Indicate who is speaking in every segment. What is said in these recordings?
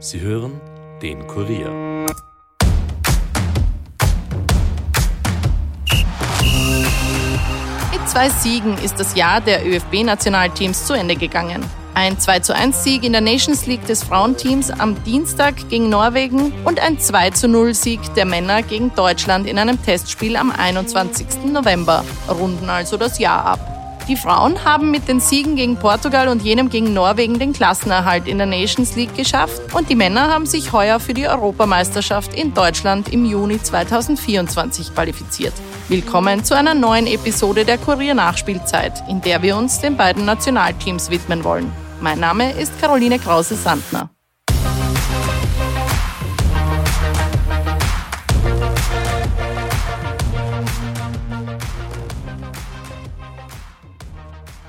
Speaker 1: Sie hören den Kurier.
Speaker 2: Mit zwei Siegen ist das Jahr der ÖFB-Nationalteams zu Ende gegangen. Ein 2 Sieg in der Nations League des Frauenteams am Dienstag gegen Norwegen und ein 2 0 Sieg der Männer gegen Deutschland in einem Testspiel am 21. November runden also das Jahr ab. Die Frauen haben mit den Siegen gegen Portugal und jenem gegen Norwegen den Klassenerhalt in der Nations League geschafft und die Männer haben sich heuer für die Europameisterschaft in Deutschland im Juni 2024 qualifiziert. Willkommen zu einer neuen Episode der Kurier Nachspielzeit, in der wir uns den beiden Nationalteams widmen wollen. Mein Name ist Caroline Krause-Sandner.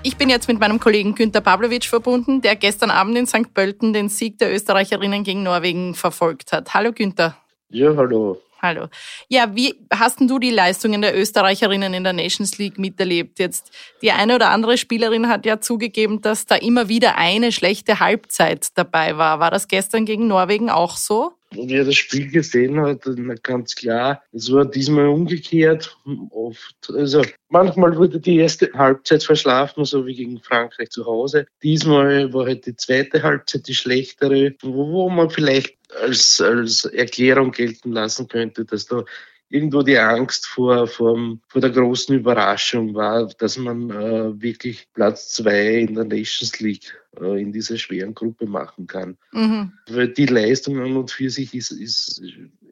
Speaker 2: Ich bin jetzt mit meinem Kollegen Günter Pavlovic verbunden, der gestern Abend in St. Pölten den Sieg der Österreicherinnen gegen Norwegen verfolgt hat. Hallo Günther.
Speaker 3: Ja, hallo.
Speaker 2: Hallo. Ja, wie hast denn du die Leistungen der Österreicherinnen in der Nations League miterlebt? Jetzt die eine oder andere Spielerin hat ja zugegeben, dass da immer wieder eine schlechte Halbzeit dabei war. War das gestern gegen Norwegen auch so?
Speaker 3: Wer das Spiel gesehen hat, ganz klar, es war diesmal umgekehrt. Oft, also manchmal wurde die erste Halbzeit verschlafen, so wie gegen Frankreich zu Hause. Diesmal war halt die zweite Halbzeit die schlechtere, wo, wo man vielleicht als, als Erklärung gelten lassen könnte, dass da irgendwo die Angst vor, vor, vor der großen Überraschung war, dass man äh, wirklich Platz zwei in der Nations League äh, in dieser schweren Gruppe machen kann. Mhm. Weil die Leistung an und für sich ist, ist,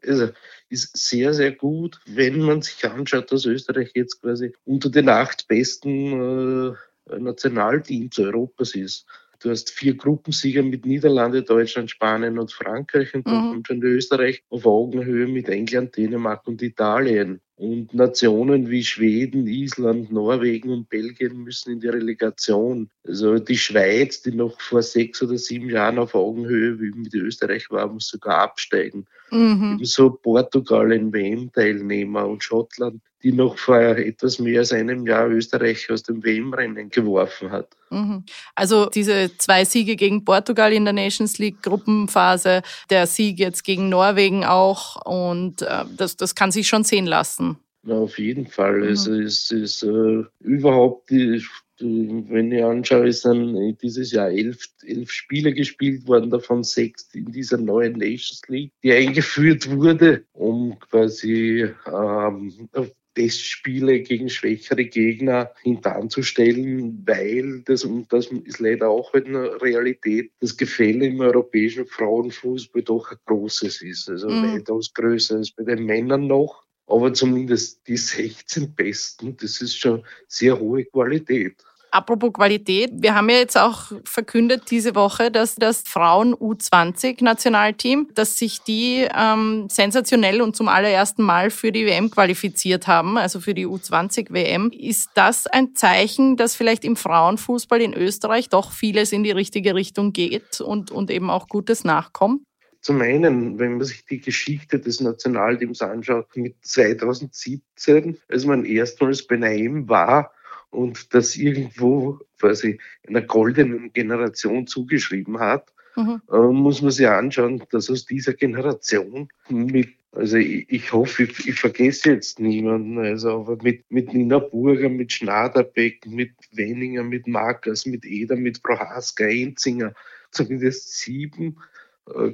Speaker 3: also ist sehr, sehr gut, wenn man sich anschaut, dass Österreich jetzt quasi unter den acht besten äh, Nationalteams Europas ist. Du hast vier Gruppensieger mit Niederlande, Deutschland, Spanien und Frankreich und dann mhm. kommt schon Österreich auf Augenhöhe mit England, Dänemark und Italien. Und Nationen wie Schweden, Island, Norwegen und Belgien müssen in die Relegation. Also die Schweiz, die noch vor sechs oder sieben Jahren auf Augenhöhe wie mit Österreich war, muss sogar absteigen. Mhm. Ebenso Portugal ein WM-Teilnehmer und Schottland, die noch vor etwas mehr als einem Jahr Österreich aus dem WM-Rennen geworfen hat.
Speaker 2: Mhm. Also diese zwei Siege gegen Portugal in der Nations League Gruppenphase, der Sieg jetzt gegen Norwegen auch und äh, das, das kann sich schon sehen lassen.
Speaker 3: Auf jeden Fall. Mhm. Also es ist äh, überhaupt, die, wenn ich anschaue, ist dann dieses Jahr elf, elf Spiele gespielt worden, davon sechs in dieser neuen Nations League, die eingeführt wurde, um quasi ähm, Testspiele gegen schwächere Gegner hintanzustellen, weil das, und das ist leider auch eine Realität, das Gefälle im europäischen Frauenfußball doch ein großes ist. Also mhm. weitaus größer als bei den Männern noch aber zumindest die 16 Besten, das ist schon sehr hohe Qualität.
Speaker 2: Apropos Qualität, wir haben ja jetzt auch verkündet diese Woche, dass das Frauen U20 Nationalteam, dass sich die ähm, sensationell und zum allerersten Mal für die WM qualifiziert haben, also für die U20 WM. Ist das ein Zeichen, dass vielleicht im Frauenfußball in Österreich doch vieles in die richtige Richtung geht und, und eben auch Gutes nachkommt?
Speaker 3: Zum einen, wenn man sich die Geschichte des Nationalteams anschaut, mit 2017, als man erstmals bei einer war und das irgendwo quasi einer goldenen Generation zugeschrieben hat, mhm. äh, muss man sich anschauen, dass aus dieser Generation mit also ich, ich hoffe, ich, ich, vergesse jetzt niemanden, also aber mit, mit Nina Burger, mit Schnaderbeck, mit Wenninger, mit Markers, mit Eder, mit Prohaska, Enzinger, zumindest sieben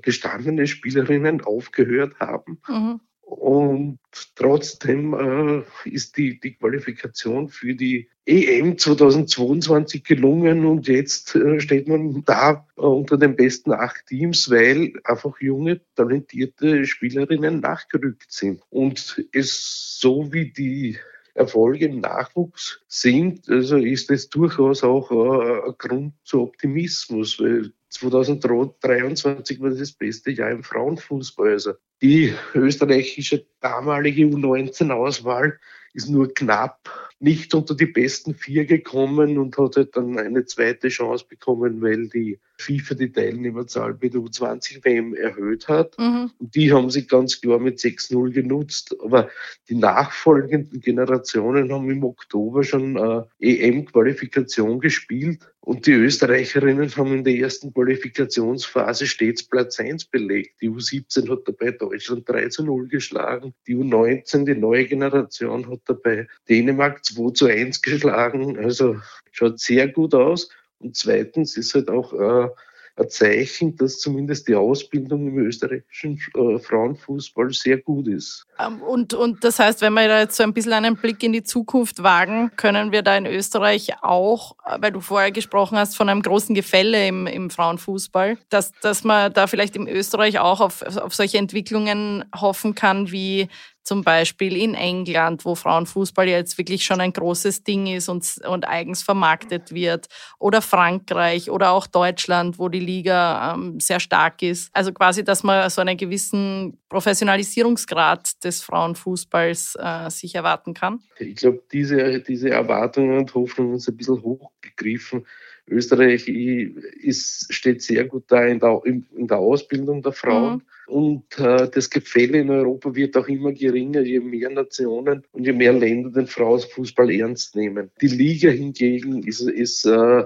Speaker 3: gestandene Spielerinnen aufgehört haben. Mhm. Und trotzdem äh, ist die, die Qualifikation für die EM 2022 gelungen und jetzt äh, steht man da äh, unter den besten acht Teams, weil einfach junge, talentierte Spielerinnen nachgerückt sind. Und es so wie die Erfolge im Nachwuchs sind, also ist es durchaus auch äh, ein Grund zu Optimismus, weil 2023 war das beste Jahr im Frauenfußball. Also die österreichische damalige U19-Auswahl ist nur knapp nicht unter die besten vier gekommen und hat halt dann eine zweite Chance bekommen, weil die FIFA die Teilnehmerzahl bei der U20-WM erhöht hat. Mhm. Und die haben sie ganz klar mit 6-0 genutzt. Aber die nachfolgenden Generationen haben im Oktober schon äh, EM-Qualifikation gespielt Und die Österreicherinnen haben in der ersten Qualifikationsphase stets Platz 1 belegt. Die U17 hat dabei Deutschland 3 zu 0 geschlagen. Die U19, die neue Generation, hat dabei Dänemark 2 zu 1 geschlagen. Also schaut sehr gut aus. Und zweitens ist halt auch äh, ein Zeichen, dass zumindest die Ausbildung im österreichischen äh, Frauenfußball sehr gut ist.
Speaker 2: Ähm, und, und das heißt, wenn wir da jetzt so ein bisschen einen Blick in die Zukunft wagen, können wir da in Österreich auch, weil du vorher gesprochen hast von einem großen Gefälle im, im Frauenfußball, dass, dass man da vielleicht in Österreich auch auf, auf solche Entwicklungen hoffen kann, wie zum Beispiel in England, wo Frauenfußball jetzt wirklich schon ein großes Ding ist und, und eigens vermarktet wird, oder Frankreich oder auch Deutschland, wo die Liga ähm, sehr stark ist. Also quasi, dass man so einen gewissen Professionalisierungsgrad des Frauenfußballs äh, sich erwarten kann.
Speaker 3: Ich glaube, diese, diese Erwartungen und Hoffnungen sind ein bisschen hochgegriffen. Österreich ist, steht sehr gut da in der, in der Ausbildung der Frauen. Mhm. Und äh, das Gefälle in Europa wird auch immer geringer, je mehr Nationen und je mehr Länder den Frauenfußball ernst nehmen. Die Liga hingegen ist, ist äh,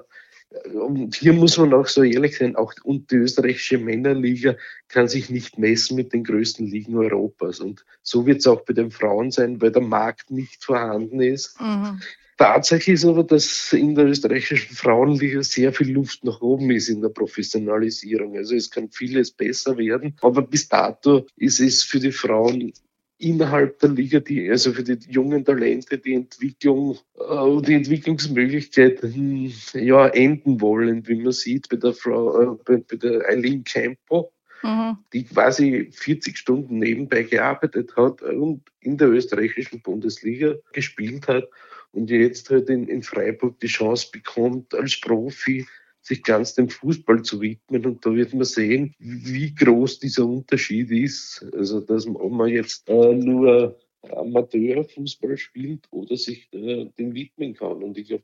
Speaker 3: und hier muss man auch so ehrlich sein, auch und die österreichische Männerliga kann sich nicht messen mit den größten Ligen Europas. Und so wird es auch bei den Frauen sein, weil der Markt nicht vorhanden ist. Mhm. Tatsache ist aber, dass in der österreichischen Frauenliga sehr viel Luft nach oben ist in der Professionalisierung. Also es kann vieles besser werden. Aber bis dato ist es für die Frauen innerhalb der Liga, die, also für die jungen Talente, die Entwicklung, äh, die Entwicklungsmöglichkeiten ja, enden wollen, wie man sieht bei der Frau, äh, bei, bei der Eileen Campo, mhm. die quasi 40 Stunden nebenbei gearbeitet hat und in der österreichischen Bundesliga gespielt hat und jetzt halt in, in Freiburg die Chance bekommt, als Profi sich ganz dem Fußball zu widmen. Und da wird man sehen, wie groß dieser Unterschied ist. Also, dass man jetzt äh, nur Amateurfußball spielt oder sich äh, dem widmen kann. Und ich glaube,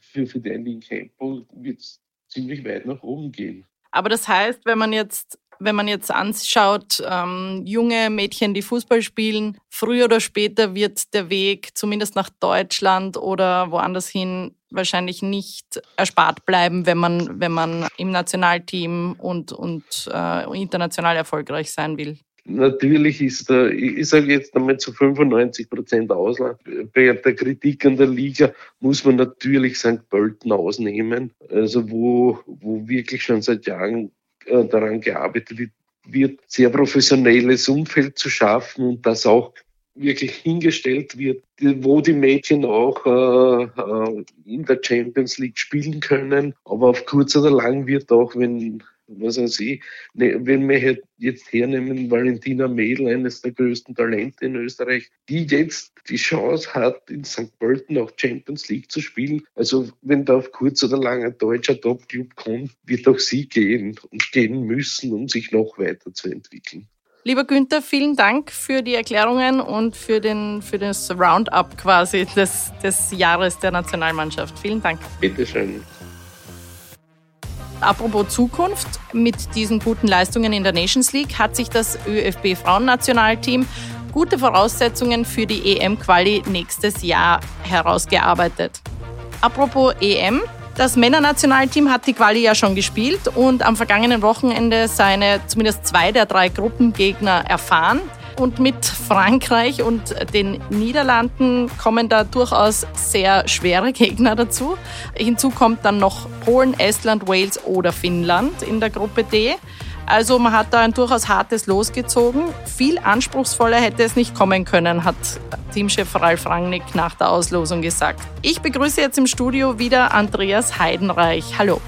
Speaker 3: für, für den Campo wird es ziemlich weit nach oben gehen.
Speaker 2: Aber das heißt, wenn man jetzt wenn man jetzt anschaut, ähm, junge Mädchen, die Fußball spielen, früher oder später wird der Weg zumindest nach Deutschland oder woanders hin wahrscheinlich nicht erspart bleiben, wenn man, wenn man im Nationalteam und, und äh, international erfolgreich sein will.
Speaker 3: Natürlich ist da, ich sage jetzt einmal zu 95 Prozent Ausland. Bei der Kritik an der Liga muss man natürlich St. Pölten ausnehmen, also wo, wo wirklich schon seit Jahren äh, daran gearbeitet wird, sehr professionelles Umfeld zu schaffen und das auch wirklich hingestellt wird, wo die Mädchen auch äh, äh, in der Champions League spielen können. Aber auf kurz oder lang wird auch, wenn was weiß ich, ne, wenn wir jetzt hernehmen, Valentina Mädel, eines der größten Talente in Österreich, die jetzt die Chance hat, in St. Pölten auch Champions League zu spielen. Also wenn da auf kurz oder lang ein deutscher Top-Club kommt, wird auch sie gehen und gehen müssen, um sich noch weiterzuentwickeln.
Speaker 2: Lieber Günther, vielen Dank für die Erklärungen und für, den, für das Roundup quasi des, des Jahres der Nationalmannschaft. Vielen Dank.
Speaker 3: Bitteschön.
Speaker 2: Apropos Zukunft, mit diesen guten Leistungen in der Nations League hat sich das ÖFB Frauennationalteam gute Voraussetzungen für die EM-Quali nächstes Jahr herausgearbeitet. Apropos EM, das Männernationalteam hat die Quali ja schon gespielt und am vergangenen Wochenende seine zumindest zwei der drei Gruppengegner erfahren. Und mit Frankreich und den Niederlanden kommen da durchaus sehr schwere Gegner dazu. Hinzu kommt dann noch Polen, Estland, Wales oder Finnland in der Gruppe D. Also man hat da ein durchaus hartes Los gezogen. Viel anspruchsvoller hätte es nicht kommen können, hat Teamchef Ralf Rangnick nach der Auslosung gesagt. Ich begrüße jetzt im Studio wieder Andreas Heidenreich. Hallo.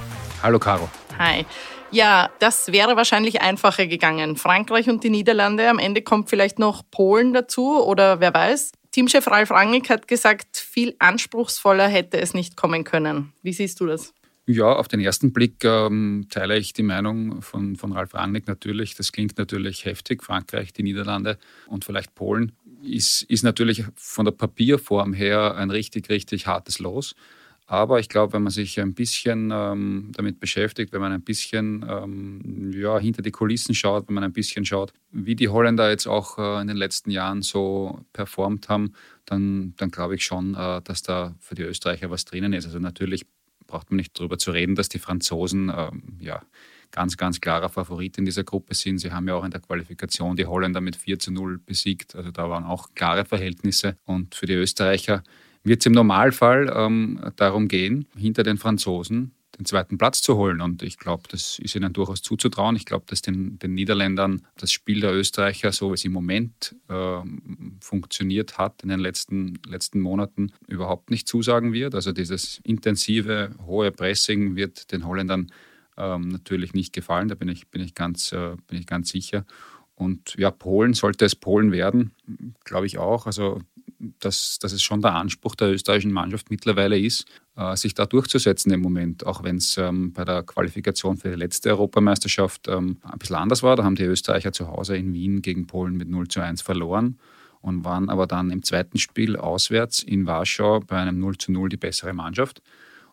Speaker 4: Hallo Caro.
Speaker 2: Hi. Ja, das wäre wahrscheinlich einfacher gegangen. Frankreich und die Niederlande. Am Ende kommt vielleicht noch Polen dazu oder wer weiß. Teamchef Ralf Rangnick hat gesagt, viel anspruchsvoller hätte es nicht kommen können. Wie siehst du das?
Speaker 4: Ja, auf den ersten Blick ähm, teile ich die Meinung von, von Ralf Rangnick natürlich. Das klingt natürlich heftig. Frankreich, die Niederlande und vielleicht Polen ist, ist natürlich von der Papierform her ein richtig, richtig hartes Los. Aber ich glaube, wenn man sich ein bisschen ähm, damit beschäftigt, wenn man ein bisschen ähm, ja, hinter die Kulissen schaut, wenn man ein bisschen schaut, wie die Holländer jetzt auch äh, in den letzten Jahren so performt haben, dann, dann glaube ich schon, äh, dass da für die Österreicher was drinnen ist. Also natürlich braucht man nicht darüber zu reden, dass die Franzosen ähm, ja, ganz, ganz klarer Favorit in dieser Gruppe sind. Sie haben ja auch in der Qualifikation die Holländer mit 4 zu 0 besiegt. Also da waren auch klare Verhältnisse. Und für die Österreicher wird es im Normalfall ähm, darum gehen, hinter den Franzosen den zweiten Platz zu holen. Und ich glaube, das ist ihnen durchaus zuzutrauen. Ich glaube, dass den, den, Niederländern das Spiel der Österreicher, so wie es im Moment äh, funktioniert hat in den letzten, letzten Monaten, überhaupt nicht zusagen wird. Also dieses intensive, hohe Pressing wird den Holländern ähm, natürlich nicht gefallen. Da bin ich, bin ich, ganz, äh, bin ich ganz sicher. Und ja, Polen sollte es Polen werden, glaube ich auch. Also, dass, dass es schon der Anspruch der österreichischen Mannschaft mittlerweile ist, äh, sich da durchzusetzen im Moment, auch wenn es ähm, bei der Qualifikation für die letzte Europameisterschaft ähm, ein bisschen anders war. Da haben die Österreicher zu Hause in Wien gegen Polen mit 0 zu 1 verloren und waren aber dann im zweiten Spiel auswärts in Warschau bei einem 0 zu 0 die bessere Mannschaft.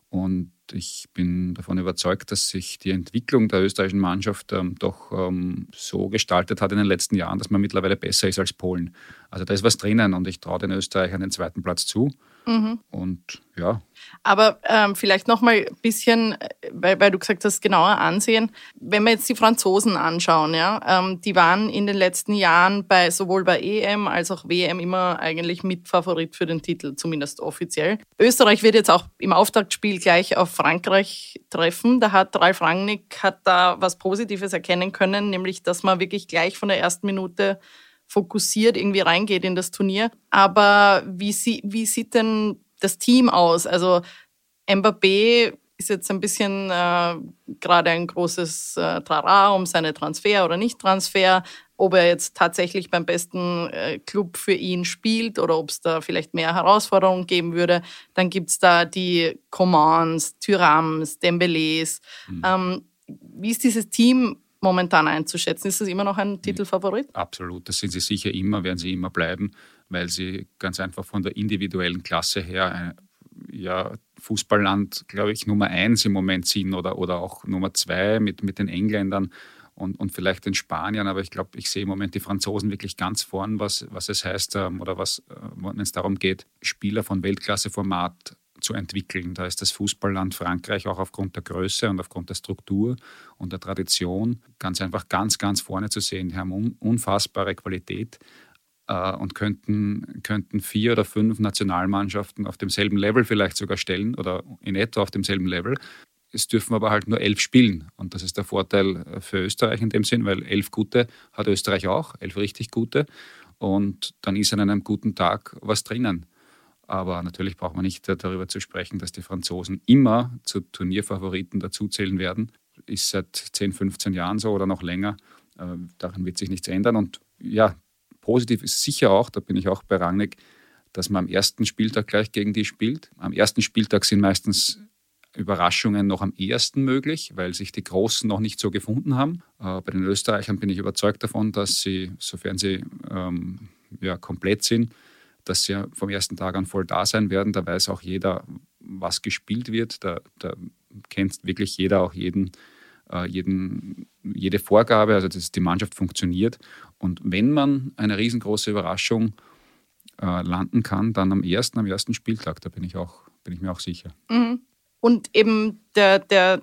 Speaker 4: Und ich bin davon überzeugt, dass sich die Entwicklung der österreichischen Mannschaft ähm, doch ähm, so gestaltet hat in den letzten Jahren, dass man mittlerweile besser ist als Polen. Also da ist was drinnen und ich traue den Österreichern den zweiten Platz zu. Mhm. Und ja.
Speaker 2: Aber ähm, vielleicht noch mal ein bisschen, weil, weil du gesagt hast, genauer ansehen. Wenn wir jetzt die Franzosen anschauen, ja, ähm, die waren in den letzten Jahren bei sowohl bei EM als auch WM immer eigentlich Mitfavorit für den Titel, zumindest offiziell. Österreich wird jetzt auch im Auftaktspiel gleich auf Frankreich treffen. Da hat Ralf Rangnick hat da was Positives erkennen können, nämlich dass man wirklich gleich von der ersten Minute fokussiert irgendwie reingeht in das Turnier. Aber wie, sie, wie sieht denn das Team aus? Also Mbappé ist jetzt ein bisschen äh, gerade ein großes äh, Trara um seine Transfer oder Nicht-Transfer, ob er jetzt tatsächlich beim besten äh, Club für ihn spielt oder ob es da vielleicht mehr Herausforderungen geben würde. Dann gibt's da die Commands, Thyrams, Dembélés. Mhm. Ähm, wie ist dieses Team momentan einzuschätzen? Ist das immer noch ein Titelfavorit?
Speaker 4: Absolut, das sind sie sicher immer, werden sie immer bleiben, weil sie ganz einfach von der individuellen Klasse her ein, ja, Fußballland, glaube ich, Nummer eins im Moment sind oder, oder auch Nummer zwei mit, mit den Engländern und, und vielleicht den Spaniern. Aber ich glaube, ich sehe im Moment die Franzosen wirklich ganz vorn, was, was es heißt ähm, oder was, äh, wenn es darum geht, Spieler von Weltklasseformat zu entwickeln. Da ist das Fußballland Frankreich auch aufgrund der Größe und aufgrund der Struktur und der Tradition ganz einfach ganz, ganz vorne zu sehen. Die haben unfassbare Qualität äh, und könnten, könnten vier oder fünf Nationalmannschaften auf demselben Level vielleicht sogar stellen oder in etwa auf demselben Level. Es dürfen aber halt nur elf spielen. Und das ist der Vorteil äh, für Österreich in dem Sinn, weil elf gute hat Österreich auch, elf richtig gute. Und dann ist an einem guten Tag was drinnen. Aber natürlich braucht man nicht darüber zu sprechen, dass die Franzosen immer zu Turnierfavoriten dazuzählen werden. Ist seit 10, 15 Jahren so oder noch länger. Äh, daran wird sich nichts ändern. Und ja, positiv ist sicher auch, da bin ich auch bei Rangnick, dass man am ersten Spieltag gleich gegen die spielt. Am ersten Spieltag sind meistens Überraschungen noch am ehesten möglich, weil sich die Großen noch nicht so gefunden haben. Äh, bei den Österreichern bin ich überzeugt davon, dass sie, sofern sie ähm, ja, komplett sind, dass sie vom ersten Tag an voll da sein werden. Da weiß auch jeder, was gespielt wird. Da, da kennt wirklich jeder auch jeden, äh, jeden, jede Vorgabe. Also dass die Mannschaft funktioniert. Und wenn man eine riesengroße Überraschung äh, landen kann, dann am ersten, am ersten Spieltag, da bin ich auch, bin ich mir auch sicher.
Speaker 2: Mhm. Und eben der, der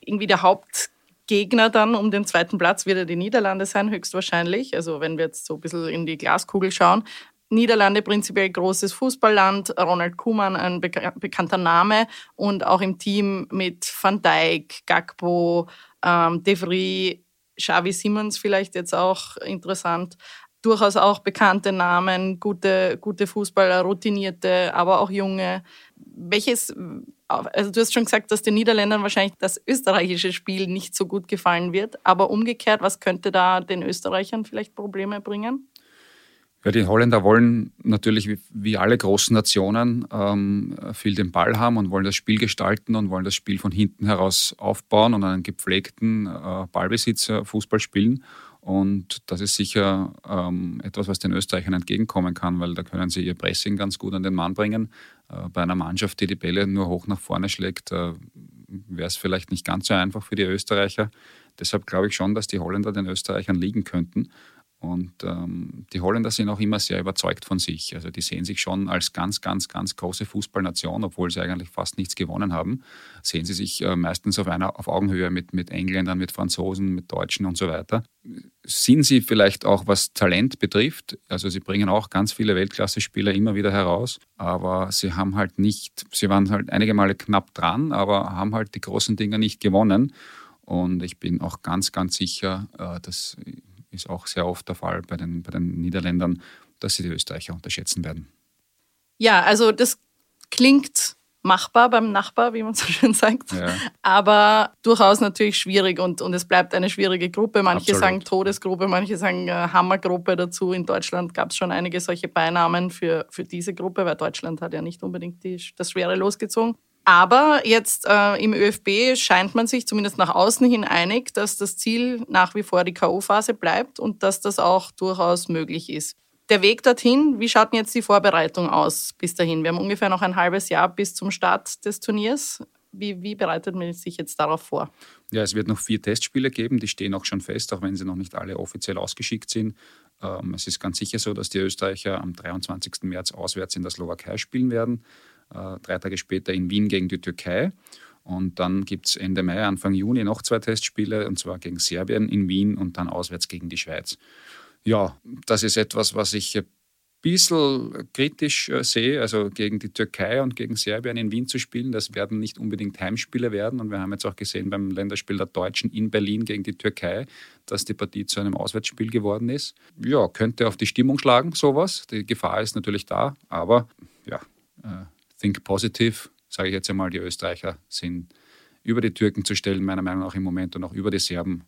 Speaker 2: irgendwie der Hauptgegner dann um den zweiten Platz wird ja die Niederlande sein, höchstwahrscheinlich. Also wenn wir jetzt so ein bisschen in die Glaskugel schauen. Niederlande prinzipiell großes Fußballland, Ronald Koeman ein bekannter Name und auch im Team mit Van Dijk, Gakpo, ähm, De Vries, Xavi Simmons vielleicht jetzt auch interessant. Durchaus auch bekannte Namen, gute, gute Fußballer, routinierte, aber auch junge. Welches, also du hast schon gesagt, dass den Niederländern wahrscheinlich das österreichische Spiel nicht so gut gefallen wird, aber umgekehrt, was könnte da den Österreichern vielleicht Probleme bringen?
Speaker 4: Ja, die Holländer wollen natürlich wie, alle großen Nationen ähm, viel den Ball haben und wollen das Spiel gestalten und wollen das Spiel von hinten heraus aufbauen und einen gepflegten äh, Ballbesitz Fußball spielen. Und das ist sicher ähm, etwas, was den Österreichern entgegenkommen kann, weil da können sie ihr Pressing ganz gut an den Mann bringen. Äh, bei einer Mannschaft, die die Bälle nur hoch nach vorne schlägt, äh, wäre es vielleicht nicht ganz so einfach für die Österreicher. Deshalb glaube ich schon, dass die Holländer den Österreichern liegen könnten. Und ähm, die Holländer sind auch immer sehr überzeugt von sich. Also die sehen sich schon als ganz, ganz, ganz große Fußballnation, obwohl sie eigentlich fast nichts gewonnen haben. Sehen sie sich äh, meistens auf einer auf Augenhöhe mit, mit Engländern, mit Franzosen, mit Deutschen und so weiter. Sind sie vielleicht auch, was Talent betrifft, also sie bringen auch ganz viele Weltklasse-Spieler immer wieder heraus, aber sie haben halt nicht, sie waren halt einige Male knapp dran, aber haben halt die großen Dinge nicht gewonnen. Und ich bin auch ganz, ganz sicher, äh, dass ist auch sehr oft der Fall bei den, bei den Niederländern, dass sie die Österreicher unterschätzen werden.
Speaker 2: Ja, also das klingt machbar beim Nachbar, wie man so schön sagt. Ja. Aber durchaus natürlich schwierig und, und es bleibt eine schwierige Gruppe. Manche Absolut. sagen Todesgruppe, manche sagen äh, Hammergruppe dazu. In Deutschland gab es schon einige solche Beinamen für, für diese Gruppe, weil Deutschland hat ja nicht unbedingt die, das Schwere losgezogen. Aber jetzt äh, im ÖFB scheint man sich zumindest nach außen hin einig, dass das Ziel nach wie vor die K.O.-Phase bleibt und dass das auch durchaus möglich ist. Der Weg dorthin, wie schaut denn jetzt die Vorbereitung aus bis dahin? Wir haben ungefähr noch ein halbes Jahr bis zum Start des Turniers. Wie, wie bereitet man sich jetzt darauf vor?
Speaker 4: Ja, es wird noch vier Testspiele geben, die stehen auch schon fest, auch wenn sie noch nicht alle offiziell ausgeschickt sind. Ähm, es ist ganz sicher so, dass die Österreicher am 23. März auswärts in der Slowakei spielen werden. Äh, drei Tage später in Wien gegen die Türkei. Und dann gibt es Ende Mai, Anfang Juni noch zwei Testspiele, und zwar gegen Serbien in Wien und dann auswärts gegen die Schweiz. Ja, das ist etwas, was ich ein bisschen kritisch äh, sehe. Also gegen die Türkei und gegen Serbien in Wien zu spielen, das werden nicht unbedingt Heimspiele werden. Und wir haben jetzt auch gesehen beim Länderspiel der Deutschen in Berlin gegen die Türkei, dass die Partie zu einem Auswärtsspiel geworden ist. Ja, könnte auf die Stimmung schlagen, sowas. Die Gefahr ist natürlich da, aber ja. Äh, think positive, sage ich jetzt einmal, die Österreicher sind über die Türken zu stellen, meiner Meinung nach im Moment und auch über die Serben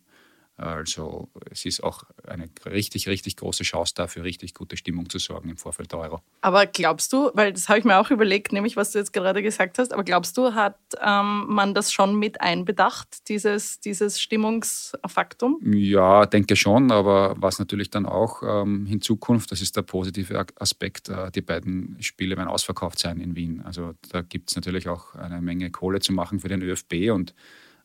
Speaker 4: also es ist auch eine richtig, richtig große Chance da, für richtig gute Stimmung zu sorgen im Vorfeld der Euro.
Speaker 2: Aber glaubst du, weil das habe ich mir auch überlegt, nämlich was du jetzt gerade gesagt hast, aber glaubst du, hat ähm, man das schon mit einbedacht, dieses, dieses Stimmungsfaktum?
Speaker 4: Ja, denke schon, aber was natürlich dann auch ähm, in Zukunft, das ist der positive Aspekt, äh, die beiden Spiele werden ausverkauft sein in Wien. Also da gibt es natürlich auch eine Menge Kohle zu machen für den ÖFB und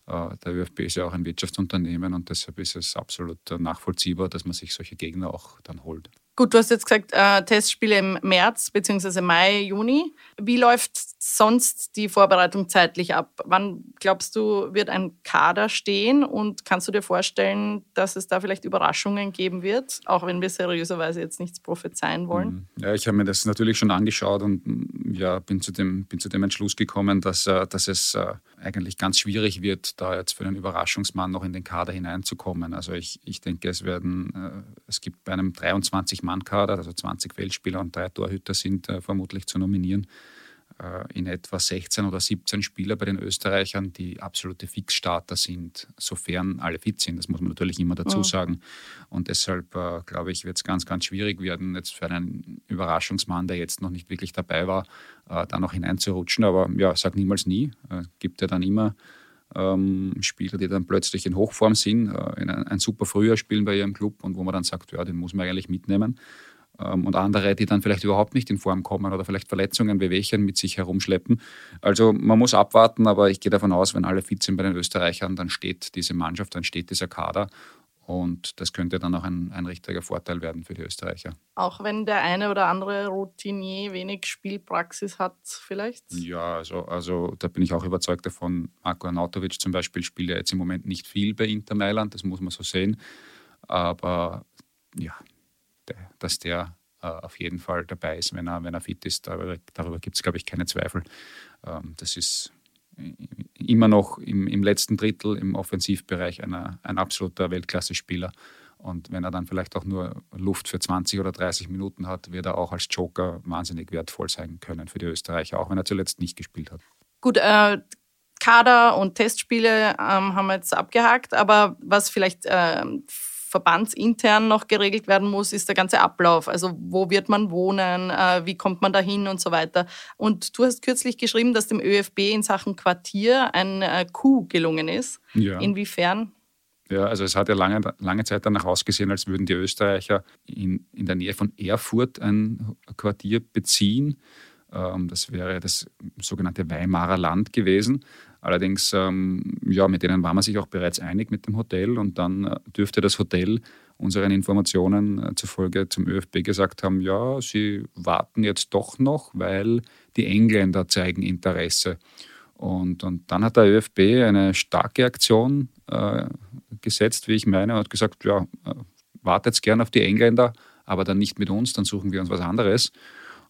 Speaker 4: der ÖFB ist ja auch ein Wirtschaftsunternehmen und deshalb ist es absolut nachvollziehbar, dass man sich solche Gegner auch dann holt.
Speaker 2: Gut, du hast jetzt gesagt, äh, Testspiele im März bzw. Mai, Juni. Wie läuft sonst die Vorbereitung zeitlich ab? Wann glaubst du, wird ein Kader stehen und kannst du dir vorstellen, dass es da vielleicht Überraschungen geben wird, auch wenn wir seriöserweise jetzt nichts prophezeien wollen?
Speaker 4: Mhm. Ja, ich habe mir das natürlich schon angeschaut und mm, ja, bin zu dem, bin zu dem Entschluss gekommen, dass, äh, dass es äh, eigentlich ganz schwierig wird, da jetzt für einen Überraschungsmann noch in den Kader hineinzukommen. Also ich, ich denke, es werden, es gibt bei einem 23 Mann-Kader, also 20 Feldspieler und drei Torhüter sind äh, vermutlich zu nominieren. Äh, in etwa 16 oder 17 Spieler bei den Österreichern, die absolute Fixstarter sind, sofern alle fit sind. Das muss man natürlich immer dazu sagen. Und deshalb, äh, glaube ich, wird es ganz, ganz schwierig werden, jetzt für einen Überraschungsmann, der jetzt noch nicht wirklich dabei war, äh, da noch hineinzurutschen. Aber ja, sag niemals nie. Äh, gibt ja dann immer ähm, Spieler, die dann plötzlich in Hochform sind, äh, in ein, ein, super Frühjahr spielen bei ihrem Club und wo man dann sagt, ja, den muss man eigentlich mitnehmen. Ähm, und andere, die dann vielleicht überhaupt nicht in Form kommen oder vielleicht Verletzungen, Wehwehchen mit sich herumschleppen. Also man muss abwarten, aber ich gehe davon aus, wenn alle fit sind bei den Österreichern, dann steht diese Mannschaft, dann steht dieser Kader und das könnte dann auch ein, ein richtiger Vorteil werden für die Österreicher.
Speaker 2: Auch wenn der eine oder andere Routinier wenig Spielpraxis hat, vielleicht?
Speaker 4: Ja, also, also da bin ich auch überzeugt davon. Marco Arnautovic zum Beispiel spielt ja jetzt im Moment nicht viel bei Inter Mailand, das muss man so sehen. Aber ja, der, dass der äh, auf jeden Fall dabei ist, wenn er, wenn er fit ist, darüber, darüber gibt es, glaube ich, keine Zweifel. Ähm, das ist immer noch im, im letzten Drittel im Offensivbereich einer, ein absoluter Weltklasse-Spieler. Und wenn er dann vielleicht auch nur Luft für 20 oder 30 Minuten hat, wird er auch als Joker wahnsinnig wertvoll sein können für die Österreicher, auch wenn er zuletzt nicht gespielt hat.
Speaker 2: Gut, äh, Kader und Testspiele ähm, haben wir jetzt abgehakt, aber was vielleicht äh, verbandsintern noch geregelt werden muss, ist der ganze Ablauf. Also wo wird man wohnen, äh, wie kommt man dahin und so weiter. Und du hast kürzlich geschrieben, dass dem ÖFB in Sachen Quartier ein äh, Coup gelungen ist. Ja. Inwiefern?
Speaker 4: Ja, also es hat ja lange, lange Zeit danach ausgesehen, als würden die Österreicher in, in der Nähe von Erfurt ein Quartier beziehen. Ähm, das wäre das sogenannte Weimarer Land gewesen. Allerdings, ähm, ja, mit denen war man sich auch bereits einig mit dem Hotel und dann äh, dürfte das Hotel unseren Informationen äh, zufolge zum ÖFB gesagt haben, ja, sie warten jetzt doch noch, weil die Engländer zeigen Interesse. Und, und dann hat der ÖFB eine starke Aktion äh, gesetzt, wie ich meine, und hat gesagt, ja, äh, wartet gerne auf die Engländer, aber dann nicht mit uns, dann suchen wir uns was anderes.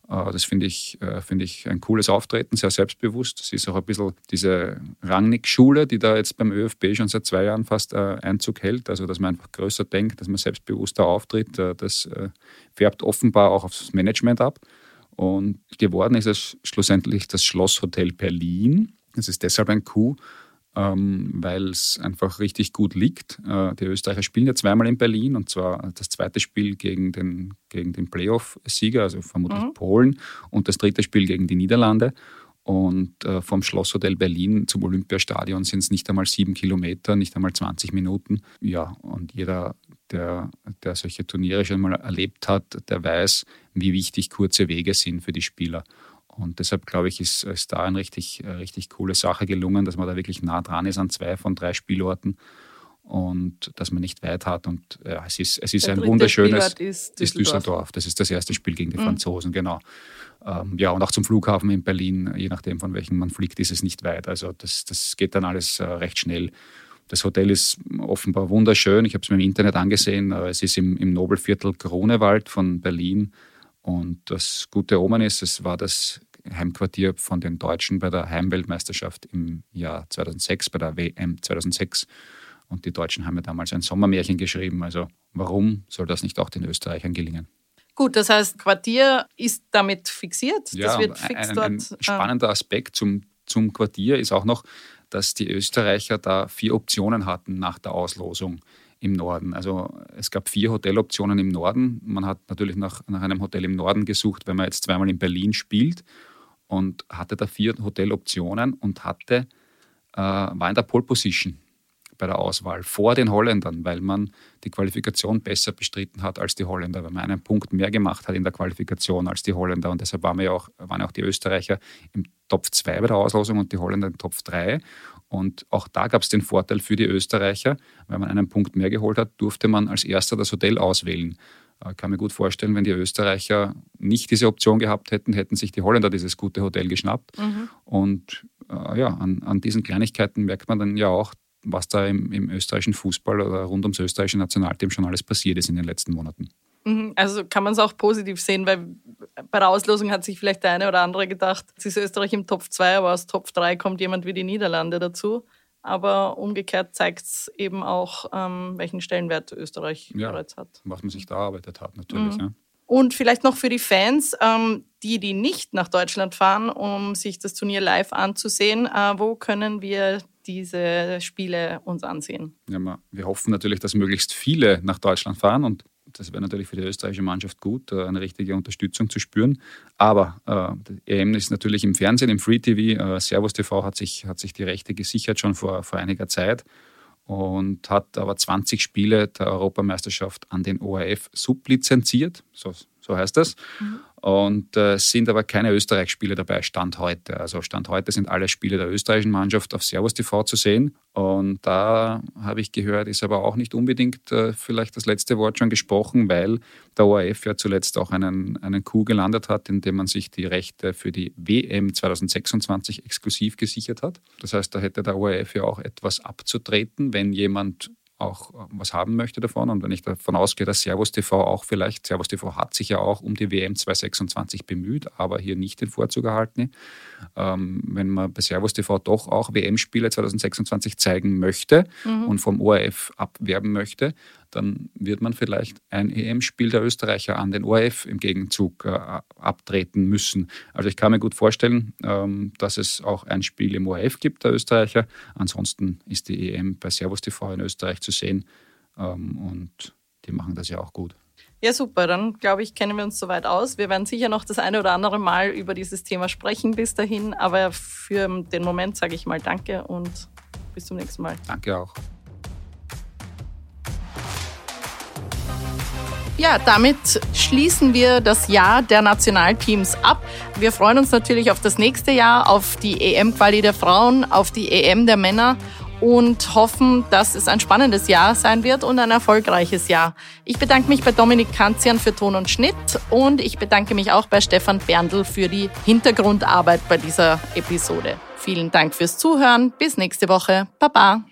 Speaker 4: Äh, das finde ich, äh, find ich ein cooles Auftreten, sehr selbstbewusst. Das ist auch ein bisschen diese Rangnick-Schule, die da jetzt beim ÖFB schon seit zwei Jahren fast äh, Einzug hält. Also, dass man einfach größer denkt, dass man selbstbewusster auftritt. Das färbt offenbar auch aufs Management ab. Und geworden ist es schlussendlich das Schlosshotel Berlin. Es ist deshalb ein Coup, ähm, weil es einfach richtig gut liegt. Äh, die Österreicher spielen ja zweimal in Berlin und zwar das zweite Spiel gegen den, gegen den Playoff-Sieger, also vermutlich mhm. Polen, und das dritte Spiel gegen die Niederlande. Und äh, vom Schlosshotel Berlin zum Olympiastadion sind es nicht einmal sieben Kilometer, nicht einmal 20 Minuten. Ja, und jeder, der, der solche Turniere schon mal erlebt hat, der weiß, wie wichtig kurze Wege sind für die Spieler. Und deshalb glaube ich, ist, ist da eine richtig, äh, richtig coole Sache gelungen, dass man da wirklich nah dran ist an zwei von drei Spielorten und dass man nicht weit hat. Und ja, es ist, es ist ein wunderschönes. Ist Düsseldorf. ist Düsseldorf. Das ist das erste Spiel gegen die mhm. Franzosen, genau. Ähm, ja, und auch zum Flughafen in Berlin, je nachdem, von welchem man fliegt, ist es nicht weit. Also das, das geht dann alles äh, recht schnell. Das Hotel ist offenbar wunderschön. Ich habe es mir im Internet angesehen. Äh, es ist im, im Nobelviertel Grunewald von Berlin. Und das gute Omen ist, es war das Heimquartier von den Deutschen bei der Heimweltmeisterschaft im Jahr 2006, bei der WM 2006. Und die Deutschen haben ja damals ein Sommermärchen geschrieben. Also warum soll das nicht auch den Österreichern gelingen?
Speaker 2: Gut, das heißt, Quartier ist damit fixiert.
Speaker 4: Ja, das wird fix ein, dort. Ein äh, spannender Aspekt zum, zum Quartier ist auch noch, dass die Österreicher da vier Optionen hatten nach der Auslosung im Norden. Also es gab vier Hoteloptionen im Norden. Man hat natürlich nach, nach einem Hotel im Norden gesucht, wenn man jetzt zweimal in Berlin spielt und hatte da vier Hoteloptionen und hatte, äh, war in der Pole Position bei der Auswahl vor den Holländern, weil man die Qualifikation besser bestritten hat als die Holländer, weil man einen Punkt mehr gemacht hat in der Qualifikation als die Holländer. Und deshalb waren, wir auch, waren auch die Österreicher im Top 2 bei der Auslosung und die Holländer im Top 3. Und auch da gab es den Vorteil für die Österreicher, weil man einen Punkt mehr geholt hat, durfte man als erster das Hotel auswählen. Ich äh, kann mir gut vorstellen, wenn die Österreicher nicht diese Option gehabt hätten, hätten sich die Holländer dieses gute Hotel geschnappt. Mhm. Und äh, ja, an, an, diesen Kleinigkeiten merkt man dann ja auch, was da im, im österreichischen Fußball oder rund ums österreichische Nationalteam schon alles passiert ist in den letzten Monaten.
Speaker 2: Mhm. Also kann man es auch positiv sehen, weil bei der Auslosung hat sich vielleicht der eine oder andere gedacht, es ist Österreich im Top 2, aber aus Top 3 kommt jemand wie die Niederlande dazu. Aber umgekehrt zeigt es eben auch, ähm, welchen Stellenwert Österreich ja, bereits hat.
Speaker 4: Was man sich da erarbeitet hat, natürlich. Mhm. Ja.
Speaker 2: Und vielleicht noch für die Fans, ähm, die, die nicht nach Deutschland fahren, um sich das Turnier live anzusehen, äh, wo können wir diese Spiele uns ansehen?
Speaker 4: Ja, wir hoffen natürlich, dass möglichst viele nach Deutschland fahren und das wäre natürlich für die österreichische Mannschaft gut, äh, eine richtige Unterstützung zu spüren. Aber äh, EM ist natürlich im Fernsehen, im Free TV. Äh, Servus TV hat sich, hat sich die Rechte gesichert schon vor, vor einiger Zeit und hat aber 20 Spiele der Europameisterschaft an den ORF sublizenziert. So, so heißt das. Mhm. Und äh, sind aber keine Österreich-Spiele dabei, Stand heute. Also Stand heute sind alle Spiele der österreichischen Mannschaft auf Servus TV zu sehen. Und da habe ich gehört, ist aber auch nicht unbedingt äh, vielleicht das letzte Wort schon gesprochen, weil der ORF ja zuletzt auch einen, einen Coup gelandet hat, indem man sich die Rechte für die WM 2026 exklusiv gesichert hat. Das heißt, da hätte der ORF ja auch etwas abzutreten, wenn jemand auch äh, was haben möchte davon. Und wenn ich davon ausgehe, dass Servus TV auch vielleicht, Servus TV hat sich ja auch um die WM 2026 bemüht, aber hier nicht den Vorzug erhalten. Ähm, wenn man bei Servus TV doch auch WM-Spiele 2026 zeigen möchte mhm. und vom ORF abwerben möchte, dann wird man vielleicht ein EM-Spiel der Österreicher an den ORF im Gegenzug äh, abtreten müssen. Also ich kann mir gut vorstellen, ähm, dass es auch ein Spiel im ORF gibt, der Österreicher. Ansonsten ist die EM bei Servus TV in Österreich zu sehen ähm, und die machen das ja auch gut.
Speaker 2: Ja, super. Dann glaube ich, kennen wir uns soweit aus. Wir werden sicher noch das eine oder andere Mal über dieses Thema sprechen bis dahin. Aber für den Moment sage ich mal Danke und bis zum nächsten Mal.
Speaker 4: Danke auch.
Speaker 2: Ja, damit schließen wir das Jahr der Nationalteams ab. Wir freuen uns natürlich auf das nächste Jahr, auf die EM-Quali der Frauen, auf die EM der Männer und hoffen, dass es ein spannendes Jahr sein wird und ein erfolgreiches Jahr. Ich bedanke mich bei Dominik Kanzian für Ton und Schnitt und ich bedanke mich auch bei Stefan Berndl für die Hintergrundarbeit bei dieser Episode. Vielen Dank fürs Zuhören. Bis nächste Woche. Baba.